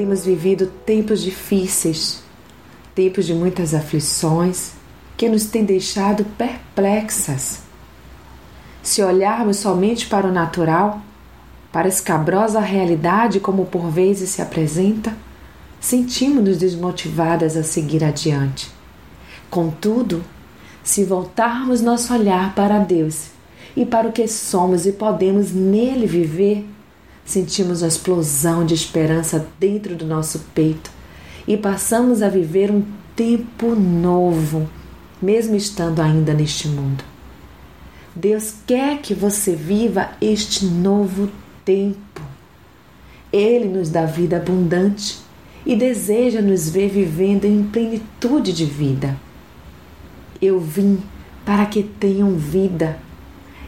Temos vivido tempos difíceis, tempos de muitas aflições que nos têm deixado perplexas. Se olharmos somente para o natural, para a escabrosa realidade como por vezes se apresenta, sentimos-nos desmotivadas a seguir adiante. Contudo, se voltarmos nosso olhar para Deus e para o que somos e podemos nele viver, sentimos uma explosão de esperança dentro do nosso peito e passamos a viver um tempo novo, mesmo estando ainda neste mundo. Deus quer que você viva este novo tempo. Ele nos dá vida abundante e deseja nos ver vivendo em plenitude de vida. Eu vim para que tenham vida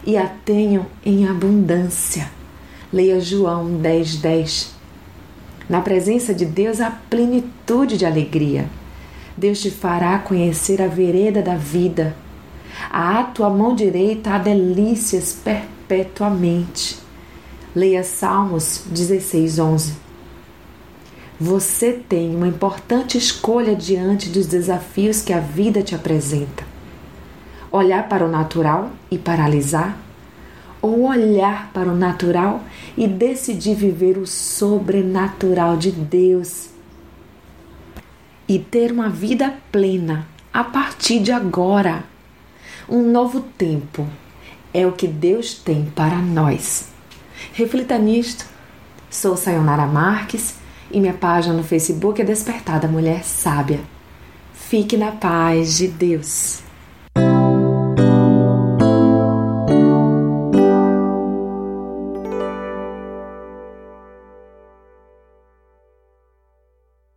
e a tenham em abundância. Leia João 10, 10. Na presença de Deus há plenitude de alegria. Deus te fará conhecer a vereda da vida. À tua mão direita há delícias perpetuamente. Leia Salmos 16, 11. Você tem uma importante escolha diante dos desafios que a vida te apresenta. Olhar para o natural e paralisar, ou olhar para o natural e decidir viver o sobrenatural de Deus e ter uma vida plena a partir de agora. Um novo tempo é o que Deus tem para nós. Reflita nisto. Sou Sayonara Marques e minha página no Facebook é Despertada Mulher Sábia. Fique na paz de Deus.